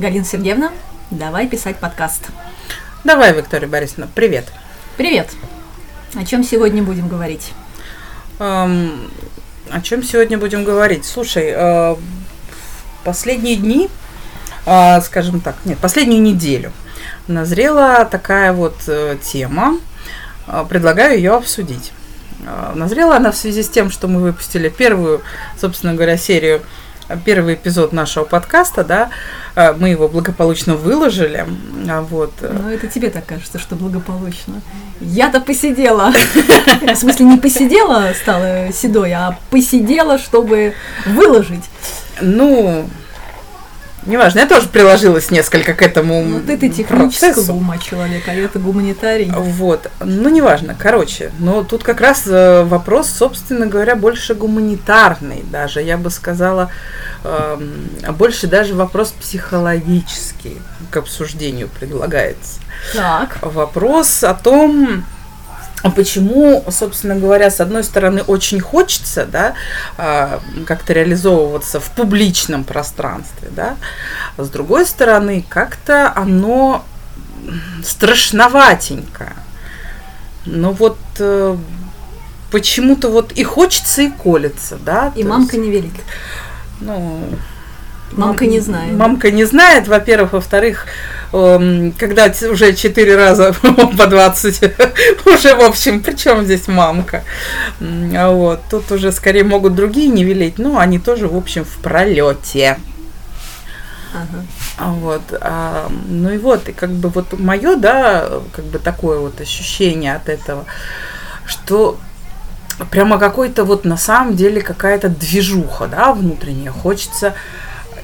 Галина Сергеевна, давай писать подкаст. Давай, Виктория Борисовна, привет. Привет. О чем сегодня будем говорить? Эм, о чем сегодня будем говорить? Слушай, э, последние дни, э, скажем так, нет, последнюю неделю назрела такая вот э, тема. Э, предлагаю ее обсудить. Э, назрела она в связи с тем, что мы выпустили первую, собственно говоря, серию первый эпизод нашего подкаста, да, э, мы его благополучно выложили, а вот. Ну, это тебе так кажется, что благополучно. Я-то посидела. В смысле, не посидела, стала седой, а посидела, чтобы выложить. Ну, Неважно, я тоже приложилась несколько к этому Ну, ты, ты технического ума человек, а я-то гуманитарий. Вот. Ну, неважно. Короче, но тут как раз э, вопрос, собственно говоря, больше гуманитарный даже. Я бы сказала, э, больше даже вопрос психологический к обсуждению предлагается. Так. Вопрос о том, почему, собственно говоря, с одной стороны, очень хочется, да, а, как-то реализовываться в публичном пространстве, да, а с другой стороны, как-то оно страшноватенько. Но вот э, почему-то вот и хочется, и колется, да. И мамка есть, не велит. Ну, Мамка не знает. Мамка не знает, во-первых. Во-вторых, эм, когда уже четыре раза по 20, уже, в общем, при чем здесь мамка? А вот, тут уже скорее могут другие не велеть, но они тоже, в общем, в пролете. Ага. А вот, а, ну и вот, и как бы вот мое, да, как бы такое вот ощущение от этого, что прямо какой-то вот на самом деле какая-то движуха, да, внутренняя. Хочется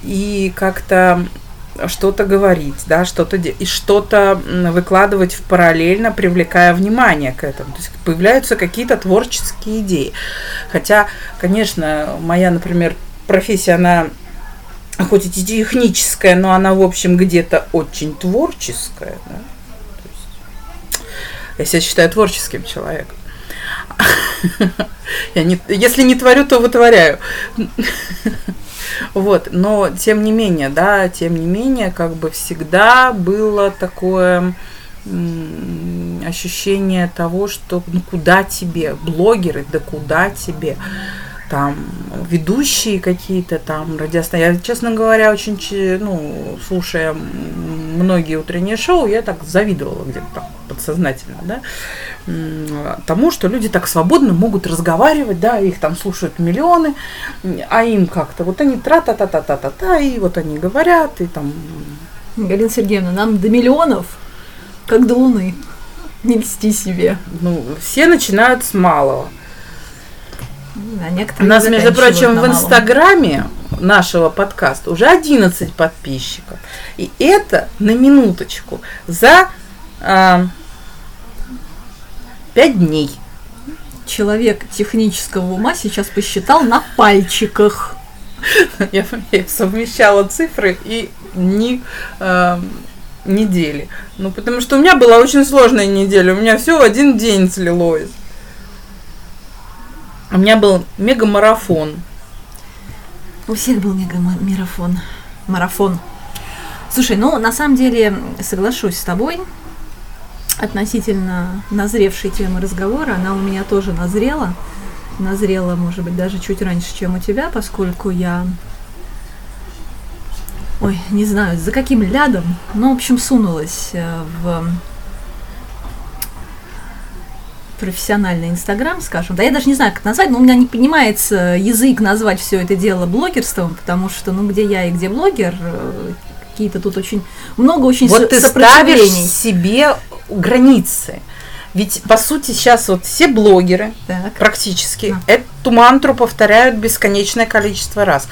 и как-то что-то говорить, да, что-то и что-то выкладывать в параллельно, привлекая внимание к этому. То есть появляются какие-то творческие идеи. Хотя, конечно, моя, например, профессия, она хоть и техническая, но она, в общем, где-то очень творческая. Да? То есть, я себя считаю творческим человеком. Я не, если не творю, то вытворяю. Вот, но тем не менее, да, тем не менее, как бы всегда было такое ощущение того, что ну куда тебе, блогеры, да куда тебе там ведущие какие-то там радиостанции. Я, честно говоря, очень, ну, слушая многие утренние шоу, я так завидовала где-то там подсознательно, да, тому, что люди так свободно могут разговаривать, да, их там слушают миллионы, а им как-то, вот они тра-та-та-та-та-та-та, и вот они говорят, и там... Галина Сергеевна, нам до миллионов, как до Луны. Не льсти себе. Ну, все начинают с малого. А У нас, между прочим, в Инстаграме нашего подкаста уже 11 подписчиков. И это на минуточку за а, 5 дней. Человек технического ума сейчас посчитал на пальчиках. Я, я совмещала цифры и не э, недели. Ну, потому что у меня была очень сложная неделя. У меня все в один день слилось. У меня был мега-марафон. У всех был мега-марафон. Марафон. Слушай, ну, на самом деле, соглашусь с тобой относительно назревшей темы разговора. Она у меня тоже назрела. Назрела, может быть, даже чуть раньше, чем у тебя, поскольку я ой, не знаю, за каким лядом, но, в общем, сунулась э, в профессиональный Инстаграм, скажем, да, я даже не знаю, как назвать, но у меня не понимается язык назвать все это дело блогерством, потому что, ну, где я и где блогер, э, какие-то тут очень много очень вот ты ставишь себе границы. Ведь, по сути, сейчас вот все блогеры так. практически а. эту мантру повторяют бесконечное количество раз.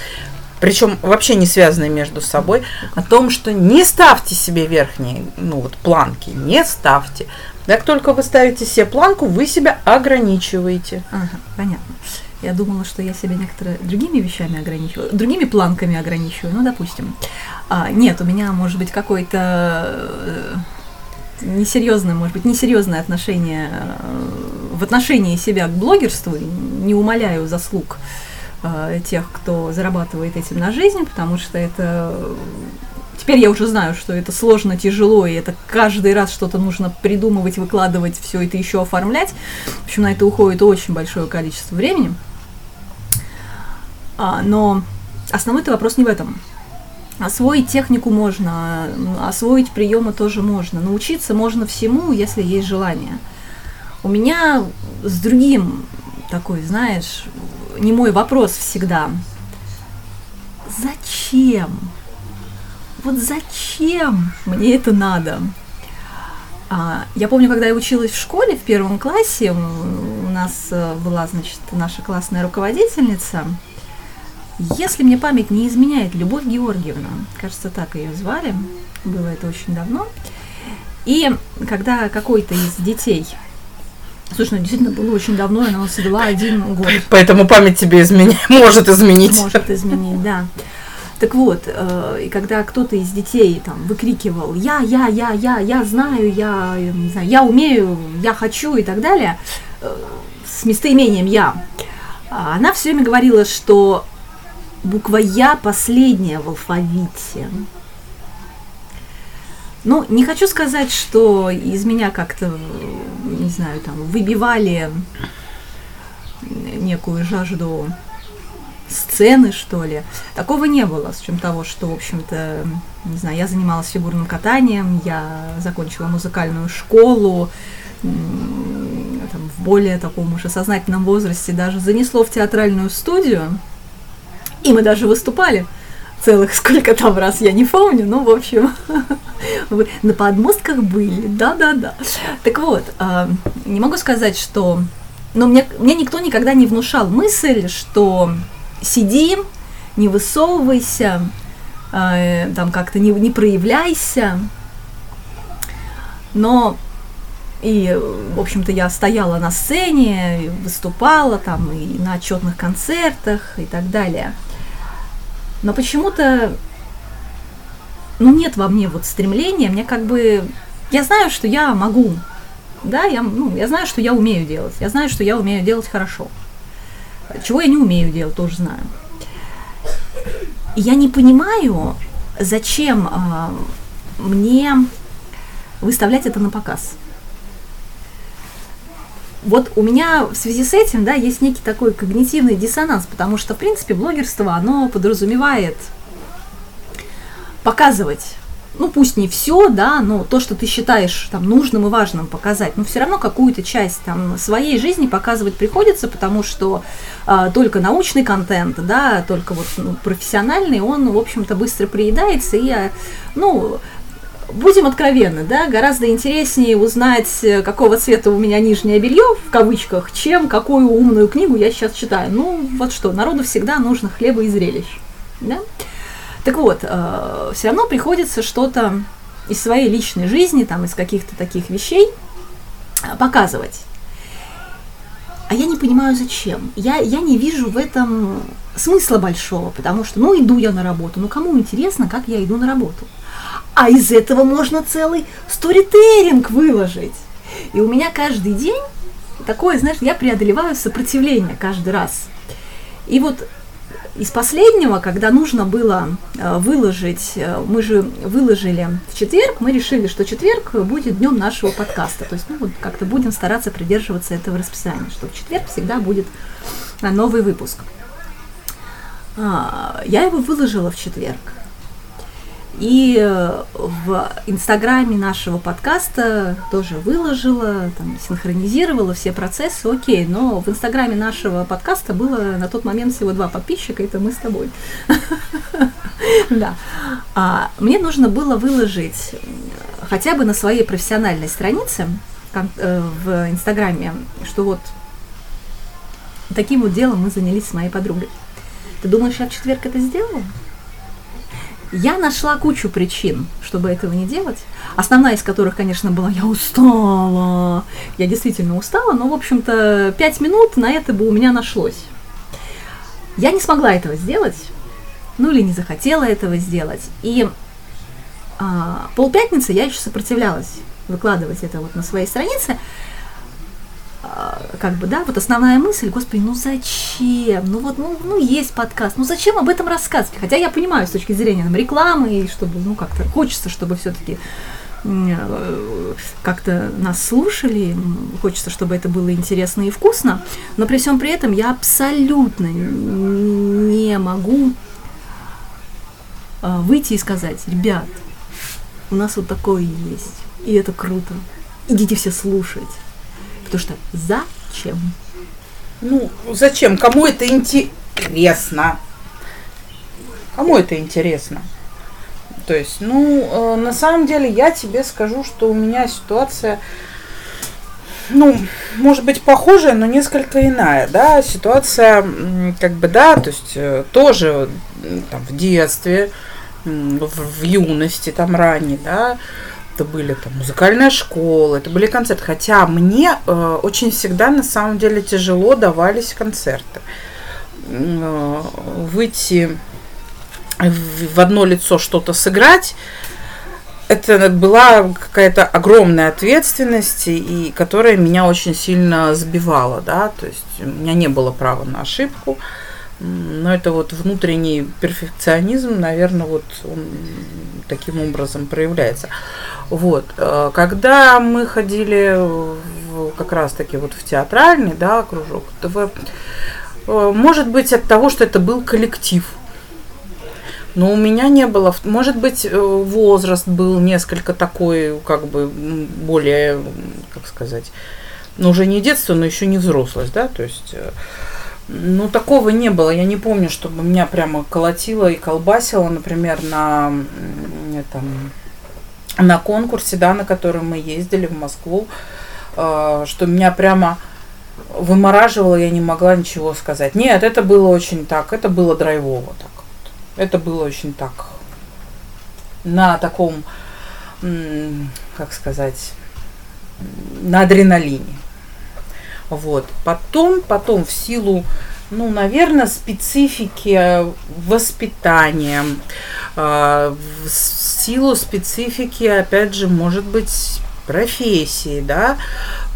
Причем вообще не связанные между собой, о том, что не ставьте себе верхние ну, вот, планки, не ставьте. Как только вы ставите себе планку, вы себя ограничиваете. Ага, понятно. Я думала, что я себя некоторые другими вещами ограничиваю, другими планками ограничиваю, ну, допустим. А, нет, у меня может быть какой-то э, несерьезное, может быть, несерьезное отношение э, в отношении себя к блогерству, не умоляю заслуг тех, кто зарабатывает этим на жизнь, потому что это Теперь я уже знаю, что это сложно, тяжело, и это каждый раз что-то нужно придумывать, выкладывать, все это еще оформлять. В общем, на это уходит очень большое количество времени. А, но основной-то вопрос не в этом. Освоить технику можно, освоить приемы тоже можно. Научиться можно всему, если есть желание. У меня с другим такой, знаешь, не мой вопрос всегда. Зачем? Вот зачем мне это надо? А, я помню, когда я училась в школе в первом классе, у нас э, была, значит, наша классная руководительница, если мне память не изменяет, Любовь Георгиевна, кажется, так ее звали, было это очень давно. И когда какой-то из детей Слушай, ну действительно было очень давно, она у нас была один год. Поэтому память тебе изменя... может изменить. Может изменить, да. Так вот, э, и когда кто-то из детей там выкрикивал «я, я, я, я, я знаю, я, не знаю, я умею, я хочу» и так далее, э, с местоимением «я», она все время говорила, что буква «я» последняя в алфавите. Ну, не хочу сказать, что из меня как-то, не знаю, там, выбивали некую жажду сцены, что ли. Такого не было, с чем того, что, в общем-то, не знаю, я занималась фигурным катанием, я закончила музыкальную школу, там, в более таком уже сознательном возрасте даже занесло в театральную студию, и мы даже выступали целых сколько там раз, я не помню, ну, в общем, на подмостках были, да-да-да. Так вот, а, не могу сказать, что... Но мне, мне никто никогда не внушал мысль, что сиди, не высовывайся, а, там как-то не, не проявляйся. Но и, в общем-то, я стояла на сцене, выступала там и на отчетных концертах и так далее – но почему-то, ну, нет во мне вот стремления, мне как бы, я знаю, что я могу, да, я, ну, я знаю, что я умею делать, я знаю, что я умею делать хорошо. Чего я не умею делать, тоже знаю. Я не понимаю, зачем а, мне выставлять это на показ вот у меня в связи с этим, да, есть некий такой когнитивный диссонанс, потому что, в принципе, блогерство, оно подразумевает показывать ну пусть не все, да, но то, что ты считаешь там нужным и важным показать, но все равно какую-то часть там своей жизни показывать приходится, потому что а, только научный контент, да, только вот ну, профессиональный, он, в общем-то, быстро приедается и, а, ну, будем откровенны, да, гораздо интереснее узнать, э, какого цвета у меня нижнее белье, в кавычках, чем какую умную книгу я сейчас читаю. Ну, вот что, народу всегда нужно хлеба и зрелищ. Да? Так вот, э, все равно приходится что-то из своей личной жизни, там, из каких-то таких вещей э, показывать. А я не понимаю, зачем. Я, я не вижу в этом смысла большого, потому что, ну, иду я на работу, ну, кому интересно, как я иду на работу а из этого можно целый сторителлинг выложить. И у меня каждый день такое, знаешь, я преодолеваю сопротивление каждый раз. И вот из последнего, когда нужно было э, выложить, э, мы же выложили в четверг, мы решили, что четверг будет днем нашего подкаста. То есть, ну, вот как-то будем стараться придерживаться этого расписания, что в четверг всегда будет э, новый выпуск. А, я его выложила в четверг. И э, в инстаграме нашего подкаста тоже выложила, там, синхронизировала все процессы, окей, но в инстаграме нашего подкаста было на тот момент всего два подписчика, это мы с тобой. Да. А мне нужно было выложить хотя бы на своей профессиональной странице э, в инстаграме, что вот таким вот делом мы занялись с моей подругой. Ты думаешь, я в четверг это сделала? Я нашла кучу причин, чтобы этого не делать. Основная из которых, конечно, была «я устала». Я действительно устала, но, в общем-то, пять минут на это бы у меня нашлось. Я не смогла этого сделать, ну или не захотела этого сделать. И а, полпятницы я еще сопротивлялась выкладывать это вот на своей странице. А, как бы, да, вот основная мысль, господи, ну зачем? Ну вот, ну, ну есть подкаст, ну зачем об этом рассказывать? Хотя я понимаю с точки зрения там, рекламы, и чтобы, ну как-то хочется, чтобы все-таки э, как-то нас слушали, хочется, чтобы это было интересно и вкусно, но при всем при этом я абсолютно не могу а, выйти и сказать, ребят, у нас вот такое есть, и это круто, идите все слушать. Потому что зачем? Ну, зачем? Кому это интересно? Кому это интересно? То есть, ну, э, на самом деле, я тебе скажу, что у меня ситуация, ну, может быть, похожая, но несколько иная, да, ситуация, как бы, да, то есть, э, тоже там в детстве, в, в юности, там ранее, да, это были там музыкальная школа, это были концерты. Хотя мне э, очень всегда на самом деле тяжело давались концерты. Э, выйти в, одно лицо что-то сыграть, это была какая-то огромная ответственность, и которая меня очень сильно сбивала, да, то есть у меня не было права на ошибку. Э, но это вот внутренний перфекционизм, наверное, вот он таким образом проявляется. Вот. Э, когда мы ходили в, как раз-таки вот в театральный, да, кружок, ТВ, э, может быть от того, что это был коллектив, но у меня не было, может быть, э, возраст был несколько такой, как бы более, как сказать, ну уже не детство, но еще не взрослость, да, то есть ну, такого не было. Я не помню, чтобы меня прямо колотило и колбасило, например, на, этом, на конкурсе, да, на который мы ездили в Москву, э, что меня прямо вымораживало, я не могла ничего сказать. Нет, это было очень так, это было драйвово так вот. Это было очень так, на таком, как сказать, на адреналине. Вот. Потом, потом в силу, ну, наверное, специфики воспитания, э, в силу специфики, опять же, может быть, профессии, да,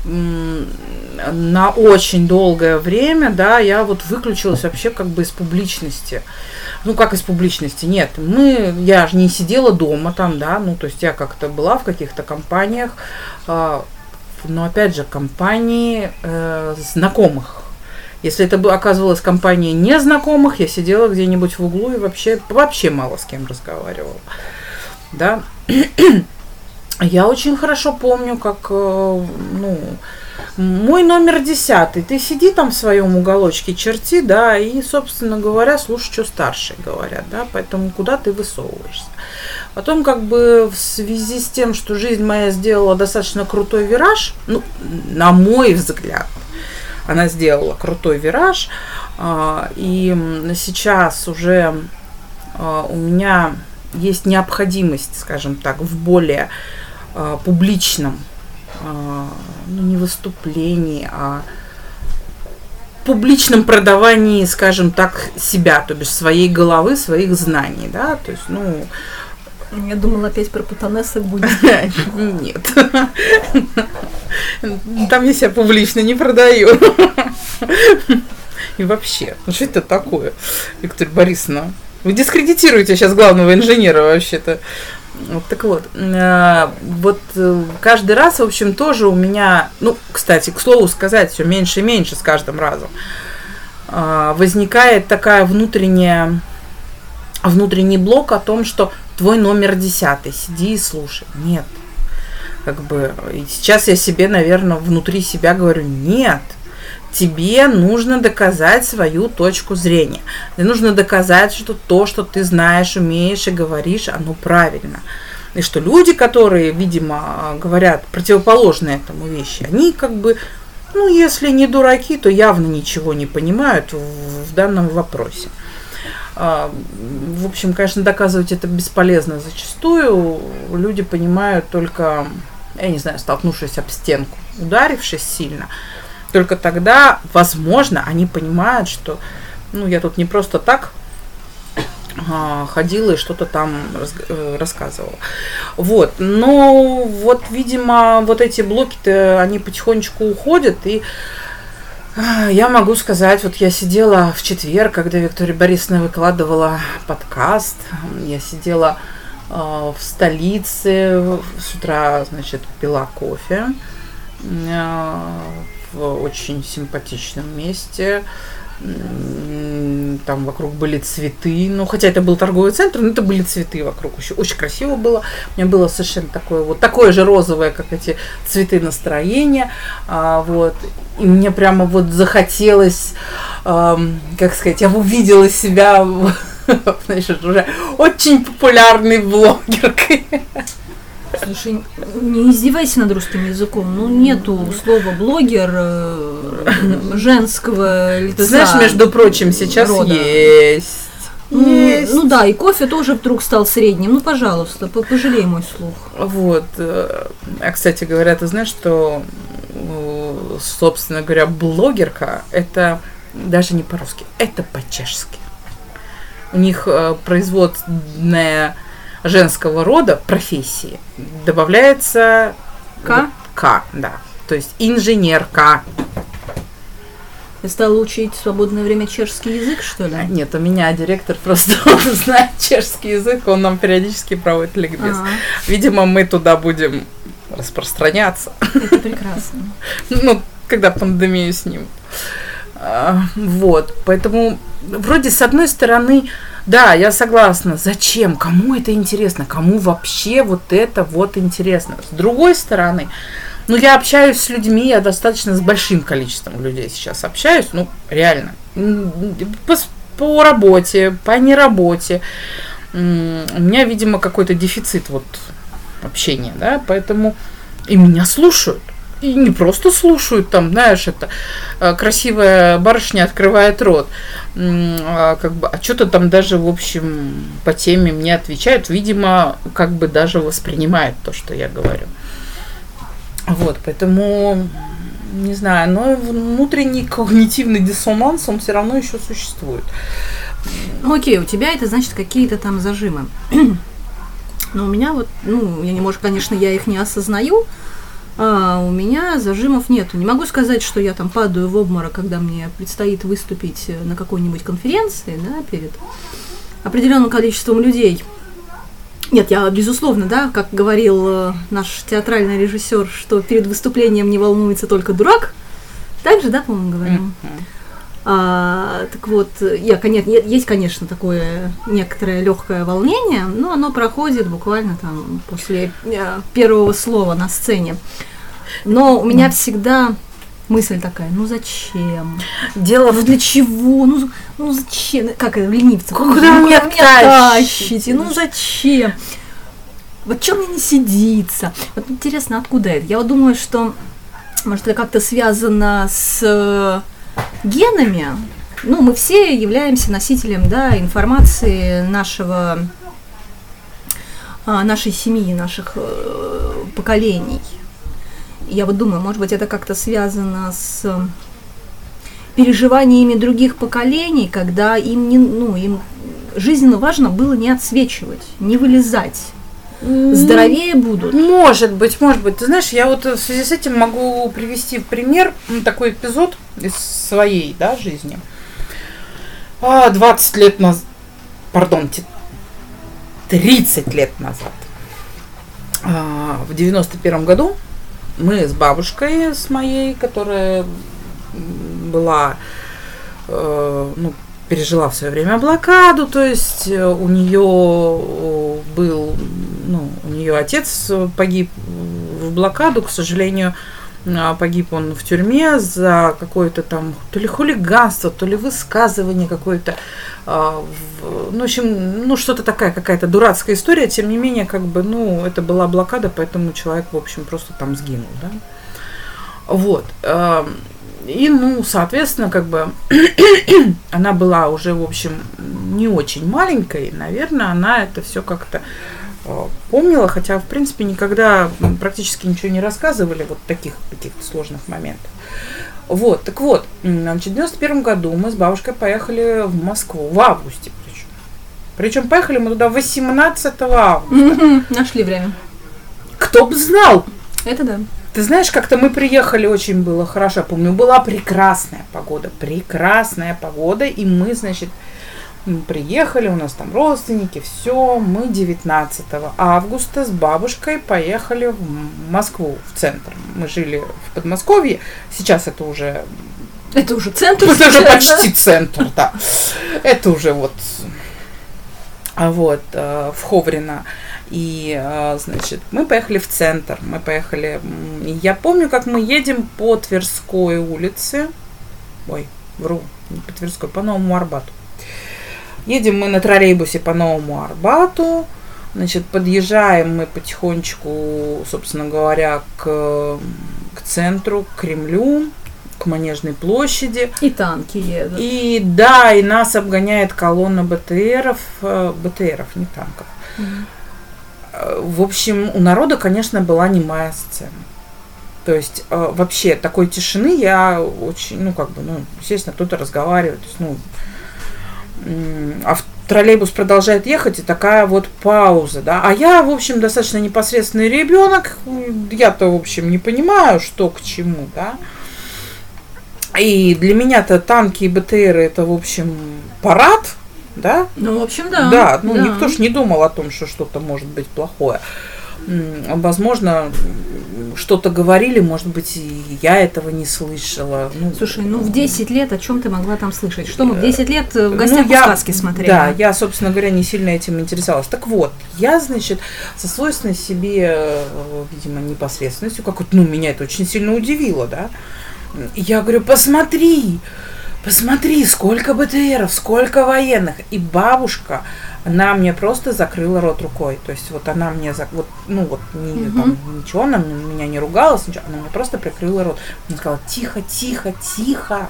на очень долгое время, да, я вот выключилась вообще как бы из публичности. Ну, как из публичности? Нет, мы, я же не сидела дома там, да, ну, то есть я как-то была в каких-то компаниях, а, но опять же, компании э, знакомых. Если это бы оказывалась компания незнакомых, я сидела где-нибудь в углу и вообще, вообще мало с кем разговаривала. Да. Я очень хорошо помню, как, э, ну, мой номер десятый. Ты сиди там в своем уголочке, черти, да, и, собственно говоря, слушай, что старшие говорят, да, поэтому куда ты высовываешься. Потом, как бы, в связи с тем, что жизнь моя сделала достаточно крутой вираж, ну, на мой взгляд, она сделала крутой вираж, а, и сейчас уже а, у меня есть необходимость, скажем так, в более а, публичном ну, не выступлении, а публичном продавании, скажем так, себя, то бишь своей головы, своих знаний, да, то есть, ну... Я думала, опять про путанессок будет. Нет. Там я себя публично не продаю. И вообще, ну что это такое, Виктория Борисовна? Вы дискредитируете сейчас главного инженера вообще-то. Вот, так вот, э, вот э, каждый раз, в общем, тоже у меня, ну, кстати, к слову сказать, все меньше и меньше с каждым разом, э, возникает такая внутренняя, внутренний блок о том, что твой номер десятый, сиди и слушай. Нет. Как бы сейчас я себе, наверное, внутри себя говорю, нет, тебе нужно доказать свою точку зрения. Тебе нужно доказать, что то, что ты знаешь, умеешь и говоришь, оно правильно. И что люди, которые, видимо, говорят противоположные этому вещи, они как бы, ну, если не дураки, то явно ничего не понимают в, в данном вопросе. А, в общем, конечно, доказывать это бесполезно зачастую. Люди понимают только, я не знаю, столкнувшись об стенку, ударившись сильно – только тогда, возможно, они понимают, что ну, я тут не просто так а, ходила и что-то там э, рассказывала. Вот. Но вот, видимо, вот эти блоки-то, они потихонечку уходят, и а, я могу сказать, вот я сидела в четверг, когда Виктория Борисовна выкладывала подкаст, я сидела э, в столице, с утра, значит, пила кофе в очень симпатичном месте, там вокруг были цветы, ну, хотя это был торговый центр, но это были цветы вокруг, еще очень красиво было, у меня было совершенно такое вот, такое же розовое, как эти цветы настроения, а, вот, и мне прямо вот захотелось, эм, как сказать, я увидела себя, значит, уже очень популярной блогеркой. Слушай, не издевайся над русским языком. Ну, нету слова блогер э, женского лица. Ты знаешь, между прочим, сейчас рода. есть. Ну, есть. ну да, и кофе тоже вдруг стал средним. Ну, пожалуйста, пожалей мой слух. Вот. Э, а, кстати говоря, ты знаешь, что, э, собственно говоря, блогерка это даже не по-русски, это по-чешски. У них производная женского рода профессии добавляется К? К, да. То есть инженерка. Ты стала учить в свободное время чешский язык, что ли? Нет, у меня директор просто знает чешский язык, он нам периодически проводит ликбез. Ага. Видимо, мы туда будем распространяться. Это прекрасно. Ну, когда пандемию снимут. А, вот, поэтому вроде с одной стороны да, я согласна. Зачем? Кому это интересно? Кому вообще вот это вот интересно? С другой стороны, ну, я общаюсь с людьми, я достаточно с большим количеством людей сейчас общаюсь, ну, реально. По, по работе, по неработе. У меня, видимо, какой-то дефицит вот общения, да, поэтому и меня слушают. И не просто слушают, там, знаешь, это э, красивая барышня открывает рот. А, как бы, а что-то там даже, в общем, по теме мне отвечают. Видимо, как бы даже воспринимает то, что я говорю. Вот, поэтому, не знаю, но внутренний когнитивный диссонанс, он все равно еще существует. Ну, окей, у тебя это значит какие-то там зажимы. Но у меня вот, ну, я не может, конечно, я их не осознаю, а у меня зажимов нету. Не могу сказать, что я там падаю в обморок, когда мне предстоит выступить э, на какой-нибудь конференции, да, перед определенным количеством людей. Нет, я, безусловно, да, как говорил э, наш театральный режиссер, что перед выступлением не волнуется только дурак. Так же, да, по-моему, говорим? Mm-hmm. А, так вот, я, конечно, есть, конечно, такое некоторое легкое волнение, но оно проходит буквально там после э, первого слова на сцене. Но у меня всегда мысль такая, ну зачем? Дело ну для чего? Ну, ну зачем? Как это, ленивцы? Куда, Куда меня тащите? Ну зачем? Вот чем мне не сидится? Вот интересно, откуда это? Я вот думаю, что, может, это как-то связано с генами, ну, мы все являемся носителем, да, информации нашего, а, нашей семьи, наших э, поколений. Я вот думаю, может быть, это как-то связано с переживаниями других поколений, когда им не, ну, им жизненно важно было не отсвечивать, не вылезать здоровее будут. Может быть, может быть. Ты знаешь, я вот в связи с этим могу привести в пример такой эпизод из своей да, жизни. 20 а, лет назад, пардон, 30 лет назад, в 91 году, мы с бабушкой, с моей, которая была, э, ну, пережила в свое время блокаду, то есть э, у нее э, был, ну, у нее отец погиб в блокаду, к сожалению, а, погиб он в тюрьме за какое-то там то ли хулиганство, то ли высказывание какое-то, а, ну, в общем, ну, что-то такая какая-то дурацкая история, тем не менее, как бы, ну, это была блокада, поэтому человек, в общем, просто там сгинул, да. Вот. И, ну, соответственно, как бы она была уже, в общем, не очень маленькой. Наверное, она это все как-то э, помнила, хотя, в принципе, никогда практически ничего не рассказывали вот таких каких-то сложных моментов. Вот, так вот, значит, в 91 году мы с бабушкой поехали в Москву, в августе причем. Причем поехали мы туда 18 августа. Нашли время. Кто бы знал, Это да. Ты знаешь, как-то мы приехали, очень было хорошо. Я помню, была прекрасная погода, прекрасная погода, и мы, значит, приехали, у нас там родственники, все, мы 19 августа с бабушкой поехали в Москву, в центр. Мы жили в Подмосковье, сейчас это уже, Это уже центр. это уже почти центр, да. Это уже вот, а вот, э, в Ховрино. И, э, значит, мы поехали в центр. Мы поехали... Я помню, как мы едем по Тверской улице. Ой, вру, не по Тверской, по Новому Арбату. Едем мы на троллейбусе по Новому Арбату. Значит, подъезжаем мы потихонечку, собственно говоря, к, к центру, к Кремлю, к Манежной площади. И танки едут. И да, и нас обгоняет колонна БТРов, э, БТРов, не танков. Мгм. Э, В общем, у народа, конечно, была немая сцена. То есть э, вообще такой тишины я очень, ну как бы, ну, естественно, кто-то разговаривает, то есть, ну, а в- троллейбус продолжает ехать, и такая вот пауза, да. А я, в общем, достаточно непосредственный ребенок, я-то, в общем, не понимаю, что к чему, да. И для меня-то танки и БТРы это, в общем, парад, да, Ну, в общем, да. да, ну никто ж не думал о том, что что-то может быть плохое. Возможно, что-то говорили, может быть, и я этого не слышала. Ну, Слушай, ну в 10 лет о чем ты могла там слышать? Что мы в 10 лет э, в гостях ну, я- у сказки смотрели? Да, я, собственно говоря, не сильно этим интересовалась. Так вот, я, значит, со свойственной себе, э, видимо, непосредственностью, как вот, ну, меня это очень сильно удивило, да. Я говорю, посмотри, посмотри, сколько БТРов, сколько военных. И бабушка, она мне просто закрыла рот рукой. То есть вот она мне, зак- вот, ну вот не, Мгм. там, ничего, она меня не ругалась, ничего, она мне просто прикрыла рот. Она сказала, тихо, тихо, тихо.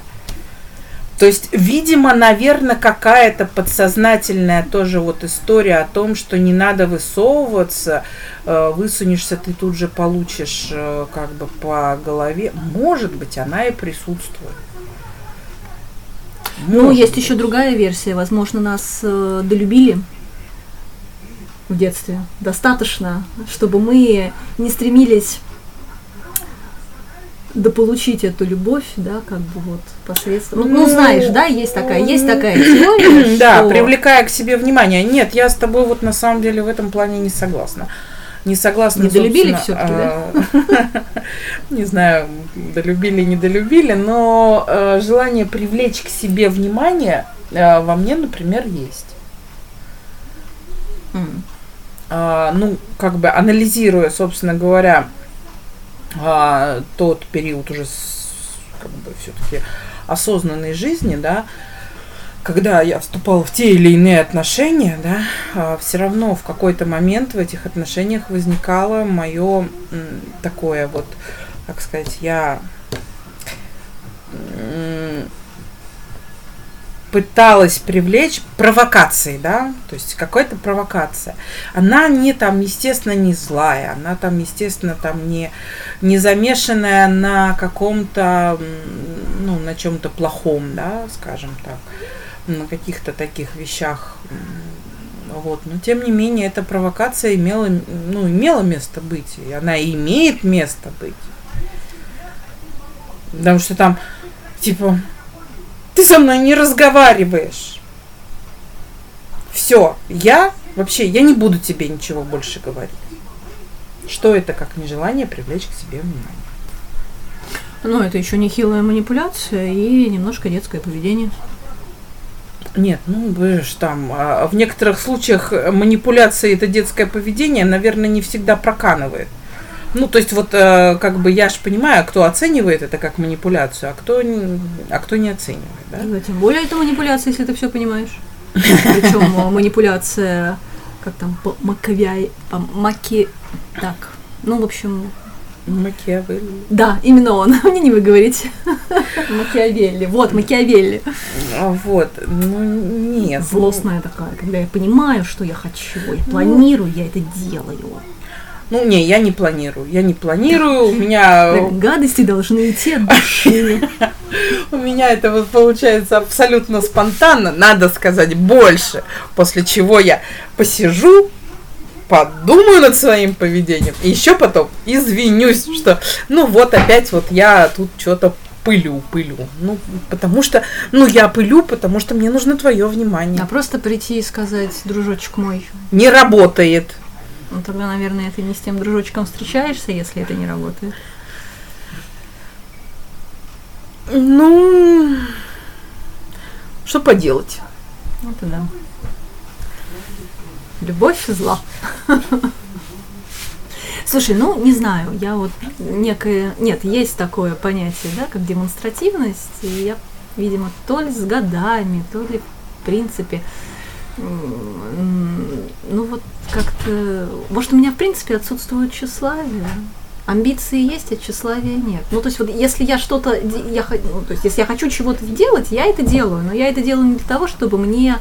То есть, видимо, наверное, какая-то подсознательная тоже вот история о том, что не надо высовываться, э, высунешься, ты тут же получишь э, как бы по голове. Может быть, она и присутствует. Ну, Может есть еще другая версия. Возможно, нас э, долюбили в детстве. Достаточно, чтобы мы не стремились дополучить эту любовь, да, как бы вот посредством. Ну, ну, знаешь, да, есть такая, есть такая теория, Да, привлекая к себе внимание. Нет, я с тобой вот на самом деле в этом плане не согласна. Не согласна. Недолюбили собственно, всё-таки, а, Не знаю, долюбили, не долюбили, но э, желание привлечь к себе внимание э, во мне, например, есть. А, ну, как бы анализируя, собственно говоря, а, тот период уже как бы все-таки осознанной жизни, да, когда я вступала в те или иные отношения, да, все равно в какой-то момент в этих отношениях возникало мое такое вот, как сказать, я пыталась привлечь провокацией, да, то есть какая-то провокация. Она не там, естественно, не злая, она там, естественно, там не, не замешанная на каком-то, ну, на чем-то плохом, да, скажем так, на каких-то таких вещах. Вот. Но тем не менее, эта провокация имела, ну, имела место быть, и она имеет место быть. Потому что там, типа, ты со мной не разговариваешь. Все, я вообще, я не буду тебе ничего больше говорить. Что это, как нежелание привлечь к себе внимание? Ну, это еще не хилая манипуляция и немножко детское поведение. Нет, ну ж там, а, в некоторых случаях манипуляция это детское поведение, наверное, не всегда проканывает. Ну, то есть вот э, как бы я же понимаю, кто оценивает это как манипуляцию, а кто, а кто не оценивает, да? Да, тем более это манипуляция, если ты все понимаешь. Причем э, манипуляция, как там, по Макавиай, по Маки... Так, ну, в общем, Макиавелли. да, именно он. Мне не выговорить. Макиавелли. Вот, Макиавелли. А, Вот, ну нет. ну, Злостная такая, когда я понимаю, что я хочу, я планирую, я это делаю. Ну, не, я не планирую. Я не планирую. У меня гадости должны идти от души. У меня это вот получается абсолютно спонтанно, надо сказать больше, после чего я посижу, подумаю над своим поведением, и еще потом извинюсь, что ну вот опять вот я тут что-то пылю, пылю. Ну, потому что, ну, я пылю, потому что мне нужно твое внимание. А просто прийти и сказать, дружочек мой. Не работает. Ну, тогда, наверное, ты не с тем дружочком встречаешься, если это не работает. Ну, что поделать? Это да. Любовь зла. Слушай, ну, не знаю, я вот некое... Нет, есть такое понятие, да, как демонстративность, и я, видимо, то ли с годами, то ли в принципе, ну вот как-то... Может, у меня, в принципе, отсутствует тщеславие? амбиции есть, а тщеславия нет. Ну, то есть, вот если я что-то, я, ну, то есть, если я хочу чего-то делать, я это делаю, но я это делаю не для того, чтобы мне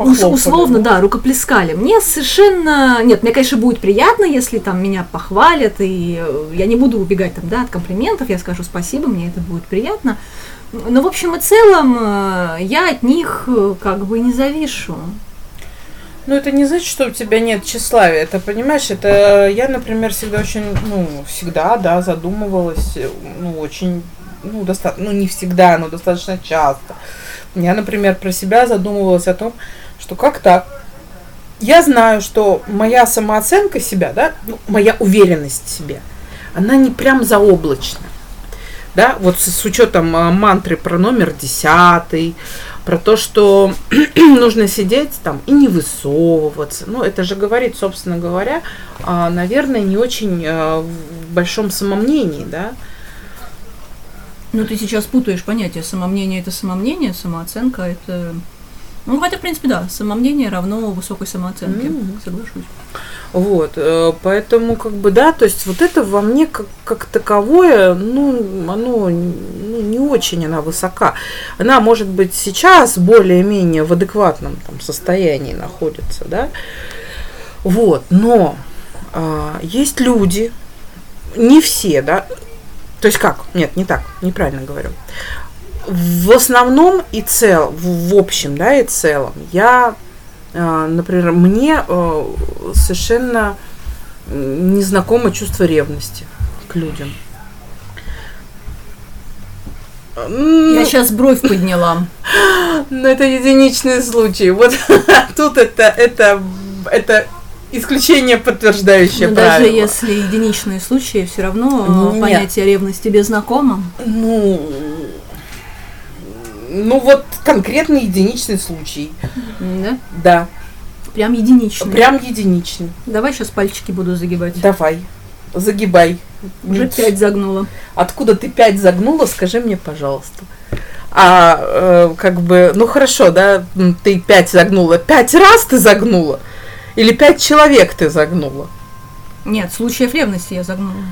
условно, да, рукоплескали. Мне совершенно... Нет, мне, конечно, будет приятно, если там меня похвалят, и я не буду убегать там, да, от комплиментов, я скажу спасибо, мне это будет приятно. Но, в общем и целом, э, я от них э, как бы не завишу. Ну, это не значит, что у тебя нет тщеславия. Это, понимаешь, это я, например, всегда очень, ну, всегда, да, задумывалась, ну, очень, ну, достаточно, ну, не всегда, но достаточно часто. Я, например, про себя задумывалась о том, что как так? Я знаю, что моя самооценка себя, да, ну, моя уверенность в себе, она не прям заоблачна. Да, вот с, с учетом а, мантры про номер десятый, про то, что нужно сидеть там и не высовываться. Ну, это же говорит, собственно говоря, а, наверное, не очень а, в большом самомнении, да. Ну, ты сейчас путаешь понятие самомнение это самомнение, самооценка это ну, хотя, в принципе, да, самомнение равно высокой самооценке, mm-hmm. соглашусь. Вот, э, поэтому, как бы, да, то есть вот это во мне как, как таковое, ну, оно ну, не очень она высока. Она, может быть, сейчас более-менее в адекватном там, состоянии находится, да, вот, но а, есть люди, не все, да, то есть как? Нет, не так, неправильно говорю в основном и цел, в общем, да, и целом, я, а, например, мне э, совершенно незнакомо чувство ревности к людям. Я сейчас бровь подняла. Но это единичный случай. Вот тут это, это, это исключение, подтверждающее Но правило. Даже если единичные случаи, все равно Нет. понятие ревности тебе знакомо? Ну, ну вот конкретный единичный случай. Да? Да. Прям единичный. Прям единичный. Давай сейчас пальчики буду загибать. Давай. Загибай. Уже пять загнула. Откуда ты пять загнула, скажи мне, пожалуйста. А э, как бы, ну хорошо, да, ты пять загнула. Пять раз ты загнула? Или пять человек ты загнула? Нет, случаев ревности я загнула.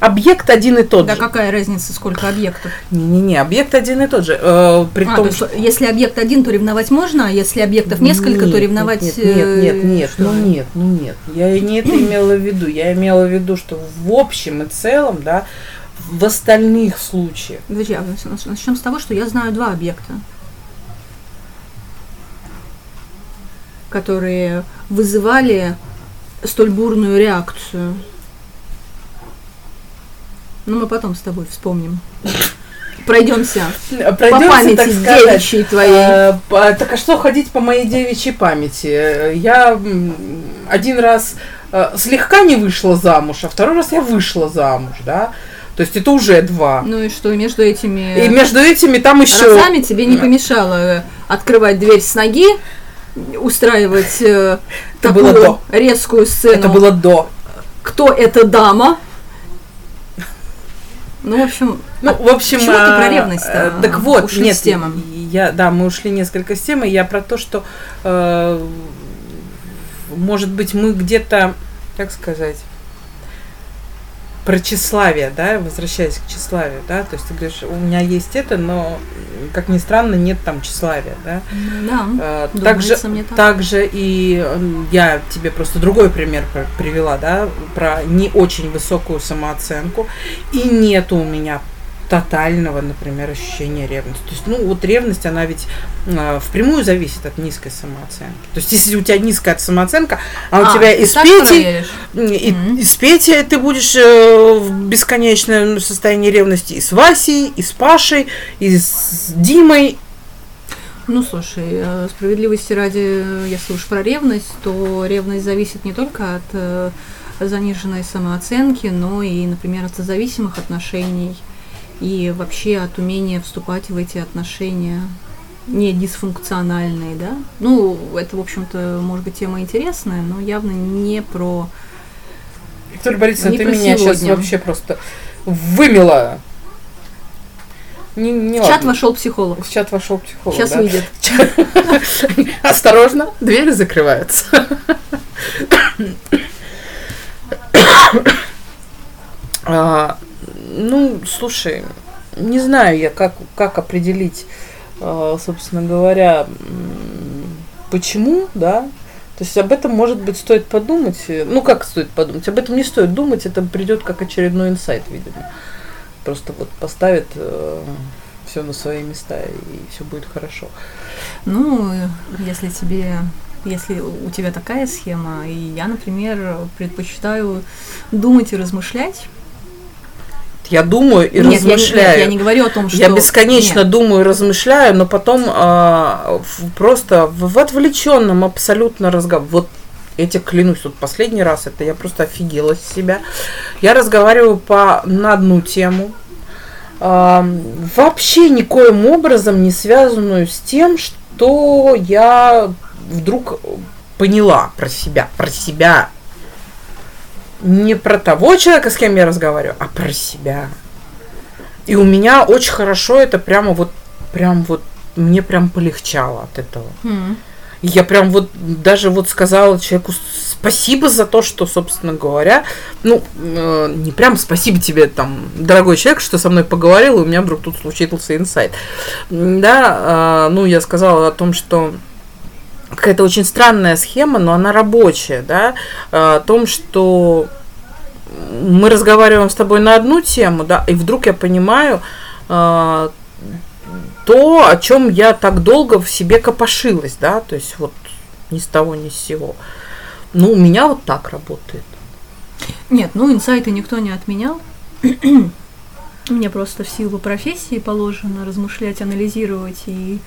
Объект один и тот да же. Да какая разница, сколько объектов? Не-не-не, объект один и тот же. Э, при а, том, то что... Если объект один, то ревновать можно, а если объектов несколько, нет, то ревновать... Нет, нет, нет, нет, нет ну нет, ну нет. Я не это имела в виду. Я имела в виду, что в общем и целом, да, в остальных случаях. А начнем с того, что я знаю два объекта, которые вызывали столь бурную реакцию. Ну, мы потом с тобой вспомним. Пройдемся. Пройдемся по памяти так сказать, девичьей твоей. А, так а что ходить по моей девичьей памяти? Я один раз а, слегка не вышла замуж, а второй раз я вышла замуж, да? То есть это уже два. Ну и что, между этими... И между этими там еще... Разами тебе не помешало открывать дверь с ноги, устраивать э, такую было до. резкую сцену. Это было до. Кто эта дама? Ну, в общем, ну, в общем, почему а, ты про ревность? А, так вот, ушли нет, с темы. Я, да, мы ушли несколько с темы. Я про то, что, э, может быть, мы где-то, как сказать, про тщеславие, да, возвращаясь к тщеславию, да, то есть ты говоришь, у меня есть это, но как ни странно, нет там тщеславия, да. Да, думается Также, мне так. также и я тебе просто другой пример пр- привела, да, про не очень высокую самооценку. И нету у меня тотального, например, ощущения ревности. То есть, ну, вот ревность, она ведь э, впрямую зависит от низкой самооценки. То есть, если у тебя низкая самооценка, а, у А, тебя ты и с так Петей, проверишь? и, Мгм. и с Петей ты будешь э, в бесконечном состоянии ревности, и с Васей, и с Пашей, и с Димой, Ну, слушай, э, справедливости ради, э, если уж про ревность, то ревность зависит не только от э, заниженной самооценки, но и, например, от созависимых отношений и вообще от умения вступать в эти отношения не дисфункциональные, да? Ну, это, в общем-то, может быть, тема интересная, но явно не про... Виктория Борисовна, Не ты меня сейчас сегодня. вообще просто вымела. Не, не В чат ладно. вошел психолог. В чат вошел психолог. Сейчас да. выйдет. Осторожно, двери закрываются. Ну, слушай, не знаю я, как, как определить, а, собственно говоря, почему, да. То есть об этом, может быть, стоит подумать. Ну, как стоит подумать? Об этом не стоит думать, это придет как очередной инсайт, видимо. Просто вот поставит все на свои места, и все будет хорошо. Ну, э, если тебе, если у тебя такая схема, и я, например, предпочитаю думать и размышлять. Я думаю и нет, я не- размышляю. нет, Я, не говорю о том, что... Я бесконечно Нет. думаю и размышляю, но потом в- просто в, в отвлеченном абсолютно разговоре. Вот я тебе клянусь, вот последний раз это я просто офигела с себя. Я разговариваю по, на одну тему, а, вообще никоим образом не связанную с тем, что я вдруг поняла про себя, про себя. Не про того человека, с кем я разговариваю, а про себя. И у меня очень хорошо это прямо вот, прям вот, мне прям полегчало от этого. И Я прям вот даже вот сказала человеку спасибо за то, что, собственно говоря, ну, э, не прям спасибо тебе, там, дорогой человек, что со мной поговорил, и у меня вдруг тут случился инсайт. Да, э, ну, я сказала о том, что какая-то очень странная схема, но она рабочая, да, э, о том, что мы разговариваем с тобой на одну тему, да, и вдруг я понимаю э, то, о чем я так долго в себе копошилась, да, то есть вот ни с того, ни с сего. Ну, у меня вот так работает. Нет, ну инсайты никто не отменял. Мне просто в силу профессии положено размышлять, анализировать и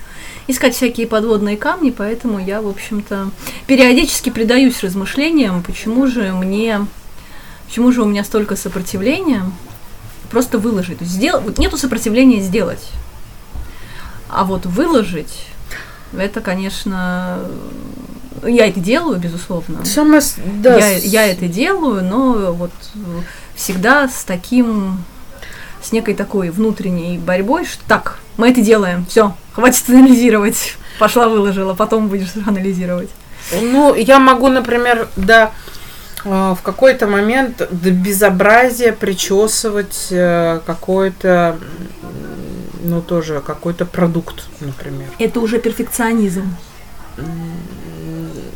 искать всякие подводные камни, поэтому я, в общем-то, периодически предаюсь размышлениям, почему же мне, почему же у меня столько сопротивления просто выложить. То есть сдел- вот нету сопротивления сделать. А вот выложить, это, конечно, я это делаю, безусловно. Самое, да, я, я это делаю, но вот всегда с таким, с некой такой внутренней борьбой, что так, мы это делаем, все, хватит анализировать, пошла выложила, потом будешь анализировать. Ну, я могу, например, да, э, в какой-то момент до безобразия причесывать э, какой-то, ну, тоже какой-то продукт, например. Это уже перфекционизм.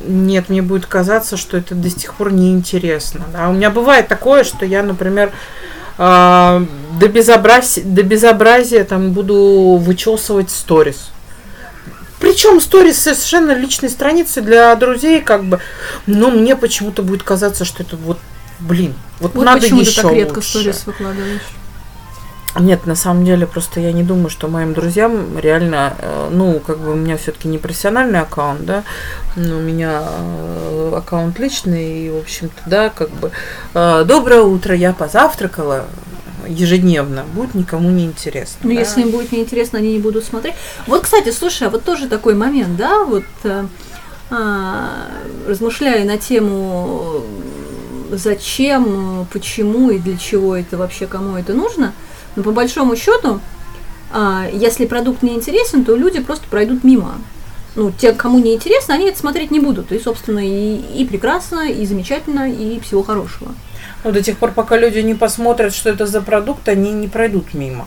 Нет, мне будет казаться, что это до сих пор неинтересно. Да? У меня бывает такое, что я, например, а, до, безобразия, до безобразия там буду вычесывать сторис. Причем сторис совершенно личной страницы для друзей, как бы. Но мне почему-то будет казаться, что это вот, блин, вот, Вот надо почему еще ты так редко лучше. сторис выкладываешь. Нет, на самом деле, просто я не думаю, что моим друзьям реально, э, ну, как бы у меня все-таки не профессиональный аккаунт, да, но у меня э, аккаунт личный, и, в общем-то, да, как бы, э, доброе утро, я позавтракала ежедневно, будет никому не интересно. Ну, да. если им будет неинтересно, они не будут смотреть. Вот, кстати, слушай, а вот тоже такой момент, да, вот а, размышляя на тему, зачем, почему и для чего это вообще, кому это нужно, но по большому счету, а, если продукт не интересен, то люди просто пройдут мимо. Ну, те, кому не интересно, они это смотреть не будут. И, собственно, и, и прекрасно, и замечательно, и всего хорошего. Ну, до тех пор, пока люди не посмотрят, что это за продукт, они не пройдут мимо.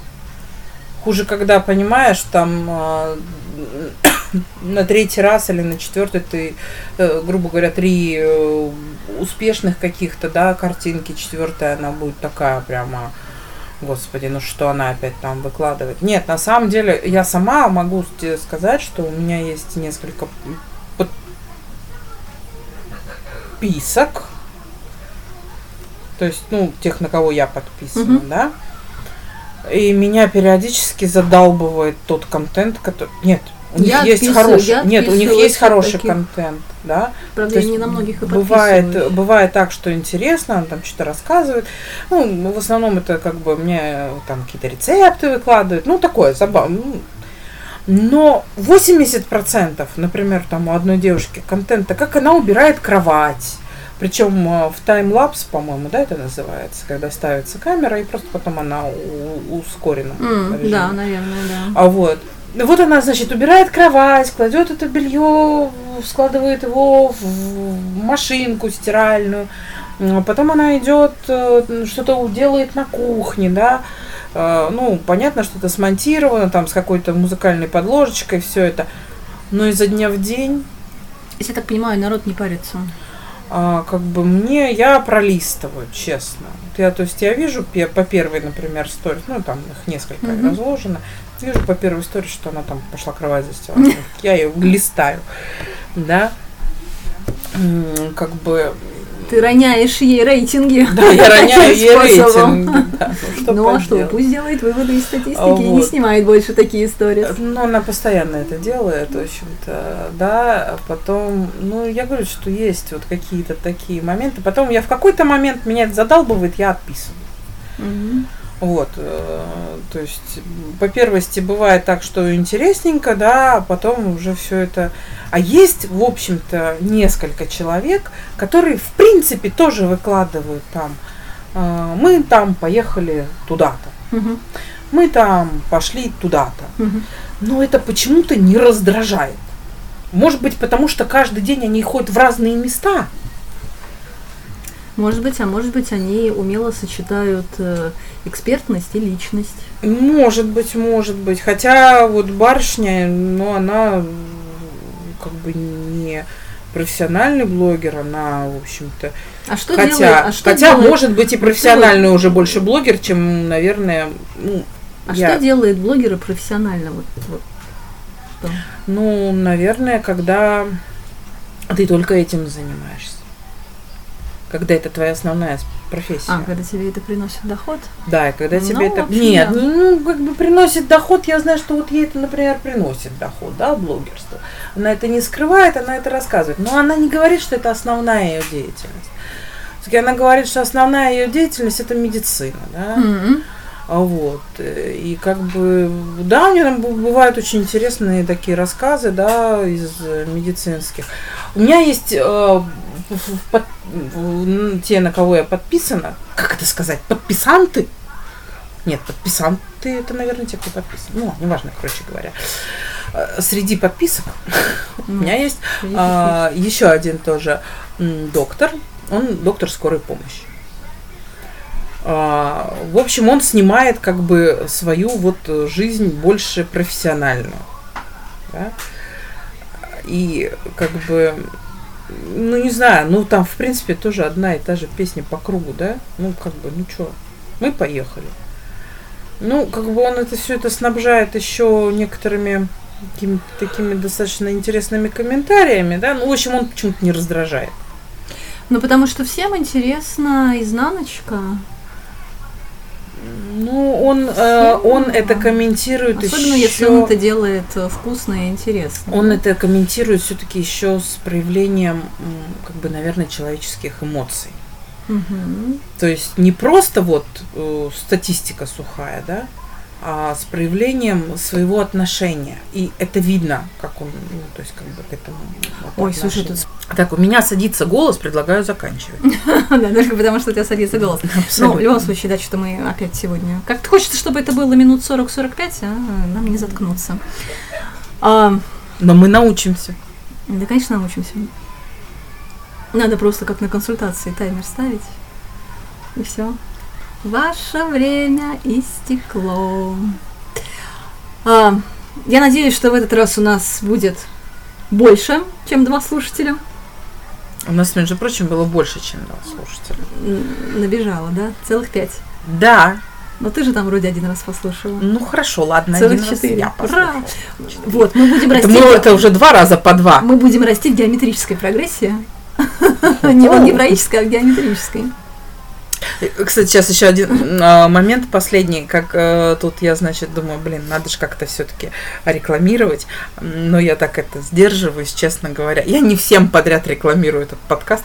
Хуже, когда понимаешь, там э, на третий раз или на четвертый ты, э, грубо говоря, три э, успешных каких-то, да, картинки, четвертая она будет такая прямо, господи, ну что она опять там выкладывает. Нет, на самом деле я сама могу сказать, что у меня есть несколько подписок, то есть, ну, тех, на кого я подписана, Мгм. да, и меня периодически задалбывает тот контент, который... Нет, у них Я есть отписываю- хороший... я Нет, у них есть хороший таких. контент, да. Правда, То я не на многих и бывает, бывает так, что интересно, он там что-то рассказывает. Ну, в основном это как бы мне там какие-то рецепты выкладывают. Ну, такое забавно. Ну, Но 80%, например, там у одной девушки контента, как она убирает кровать. Причем э, в таймлапс, по-моему, да, это называется, когда ставится камера, и просто потом она у- М, режиме. да, наверное, да. А вот. Ну, Вот она, значит, убирает кровать, кладет это белье, складывает его в машинку стиральную. М, Потом она идет, э, что-то делает на кухне, да. Э, Ну, понятно, что это смонтировано, там, с какой-то музыкальной подложечкой, все это. Но изо дня в день Если я так понимаю, народ не парится. А, как бы мне, я пролистываю, честно. Вот я, то есть я вижу по первой, например, сторис, ну там их несколько Мгм. разложено, вижу по первой сторис, что она там пошла кровать застилать. Я ее листаю, да. Как бы, Ты роняешь ей рейтинги. да, я роняю ей способом. рейтинг. да, ну, что Ну а что, пусть делает выводы из статистики А и не снимает больше такие истории. Ну, она постоянно это делает, в общем-то, да. Потом, ну, я говорю, что есть вот какие-то такие моменты. Потом я в какой-то момент меня это задалбывает, я отписываю. Вот, э, то есть, по первости бывает так, что интересненько, да, а потом уже все это. А есть, в общем-то, несколько человек, которые, в принципе, тоже выкладывают там. э, Мы там поехали туда-то, Мгм. мы там пошли туда-то. Мгм. Но это почему-то не раздражает. Может быть, потому что каждый день они ходят в разные места. Может быть, а может быть, они умело сочетают э, экспертность и личность. Может быть, может быть. Хотя вот барышня, ну, она как бы не профессиональный блогер, она, в общем-то. А что хотя, делает? А что хотя делает, может быть, и профессиональный уже больше блогер, чем, наверное, ну, а я- что делает блогеры профессионально? Вот, вот. Что? ну, наверное, когда ты только этим занимаешься. Когда это твоя основная профессия. А, когда тебе это приносит доход? Да, и когда Ну, тебе это... в общем, Нет, да. ну, как бы приносит доход, я знаю, что вот ей это, например, приносит доход, да, блогерство. Она это не скрывает, она это рассказывает. Но она не говорит, что это основная ее деятельность. Всё-таки она говорит, что основная ее деятельность это медицина, да. А Вот. И как бы, да, у нее там бывают очень интересные такие рассказы, да, из медицинских. У меня есть э, в- под- в- те, на кого я подписана, как это сказать, подписанты? Нет, подписанты, это, наверное, те, кто подписан. Ну, неважно, короче говоря. Э, Среди подписок у меня есть а, еще один тоже доктор, он доктор скорой помощи. А, в общем, он снимает как бы свою вот жизнь больше профессиональную. да. И как бы, ну не знаю, ну там в принципе тоже одна и та же песня по кругу, да? Ну как бы, ну что, мы поехали. Ну, как бы он это все это снабжает еще некоторыми какими-то такими достаточно интересными комментариями, да, ну, в общем, он почему-то не раздражает. Ну, потому что всем интересна изнаночка. Он, э, он это комментирует Особенно, еще... если он это делает э, вкусно и интересно. Он это комментирует все-таки еще с проявлением, как бы, наверное, человеческих эмоций. Мгм. То есть не просто вот э, статистика сухая, да, а с проявлением своего отношения. И это видно, как он, ну, то есть как бы к этому. Ой, слушай, отношению. Так, у меня садится голос, предлагаю заканчивать. Да, только потому что у тебя садится голос. Ну, в любом случае, да, что мы опять сегодня... Как хочется, чтобы это было минут 40-45, а нам не заткнуться. А, Но мы научимся. да, конечно, научимся. Надо просто как на консультации таймер ставить. И все. Ваше время истекло. А, я надеюсь, что в этот раз у нас будет больше, чем два слушателя. У нас, между прочим, было больше, чем два слушателя. Н- Набежала, да? Целых пять. Да, Но ты же там вроде один раз послушала. ну хорошо, ладно, Целых один раз четыре. я Ура! послушала. Вот, мы будем Это, расти. мы, это уже два раза по два. Мы будем расти в геометрической прогрессии. Не в алгебраической, а в геометрической. Кстати, сейчас еще один а, момент последний, как э, тут я, значит, думаю, блин, надо же как-то все-таки рекламировать, но я так это сдерживаюсь, честно говоря. Я не всем подряд рекламирую этот подкаст,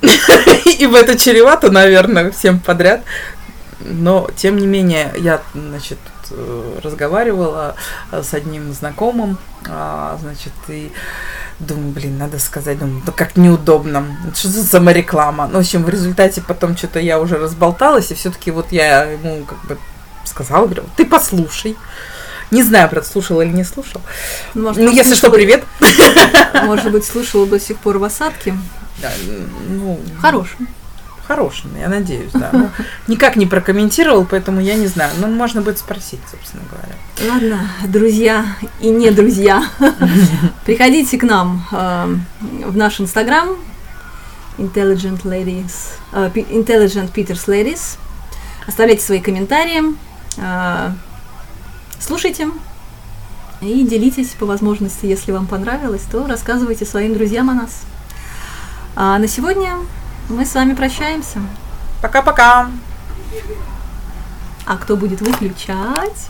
ибо это чревато, наверное, всем подряд. Но, тем не менее, я, значит, э, разговаривала э, с одним знакомым, а, значит, и думаю, блин, надо сказать, думаю, ну как неудобно, что за самореклама. Ну, в общем, в результате потом что-то я уже разболталась, и все-таки вот я ему как бы сказала, говорю, ты послушай. Не знаю, правда, слушал или не слушал. Ну, может, Ну, если что, привет. Может быть, слушала до сих пор в осадке. Да, Ну, Хорошим. Хорошим, я надеюсь, да. Ну, никак не прокомментировал, поэтому я не знаю. Ну, можно будет спросить, собственно говоря. Ладно, друзья и не друзья, приходите к нам э, в наш инстаграм Intelligent Ladies, э, Intelligent Peters Ladies. Оставляйте свои комментарии, э, слушайте и делитесь по возможности, если вам понравилось, то рассказывайте своим друзьям о нас. А на сегодня мы с вами прощаемся. Пока-пока. А кто будет выключать?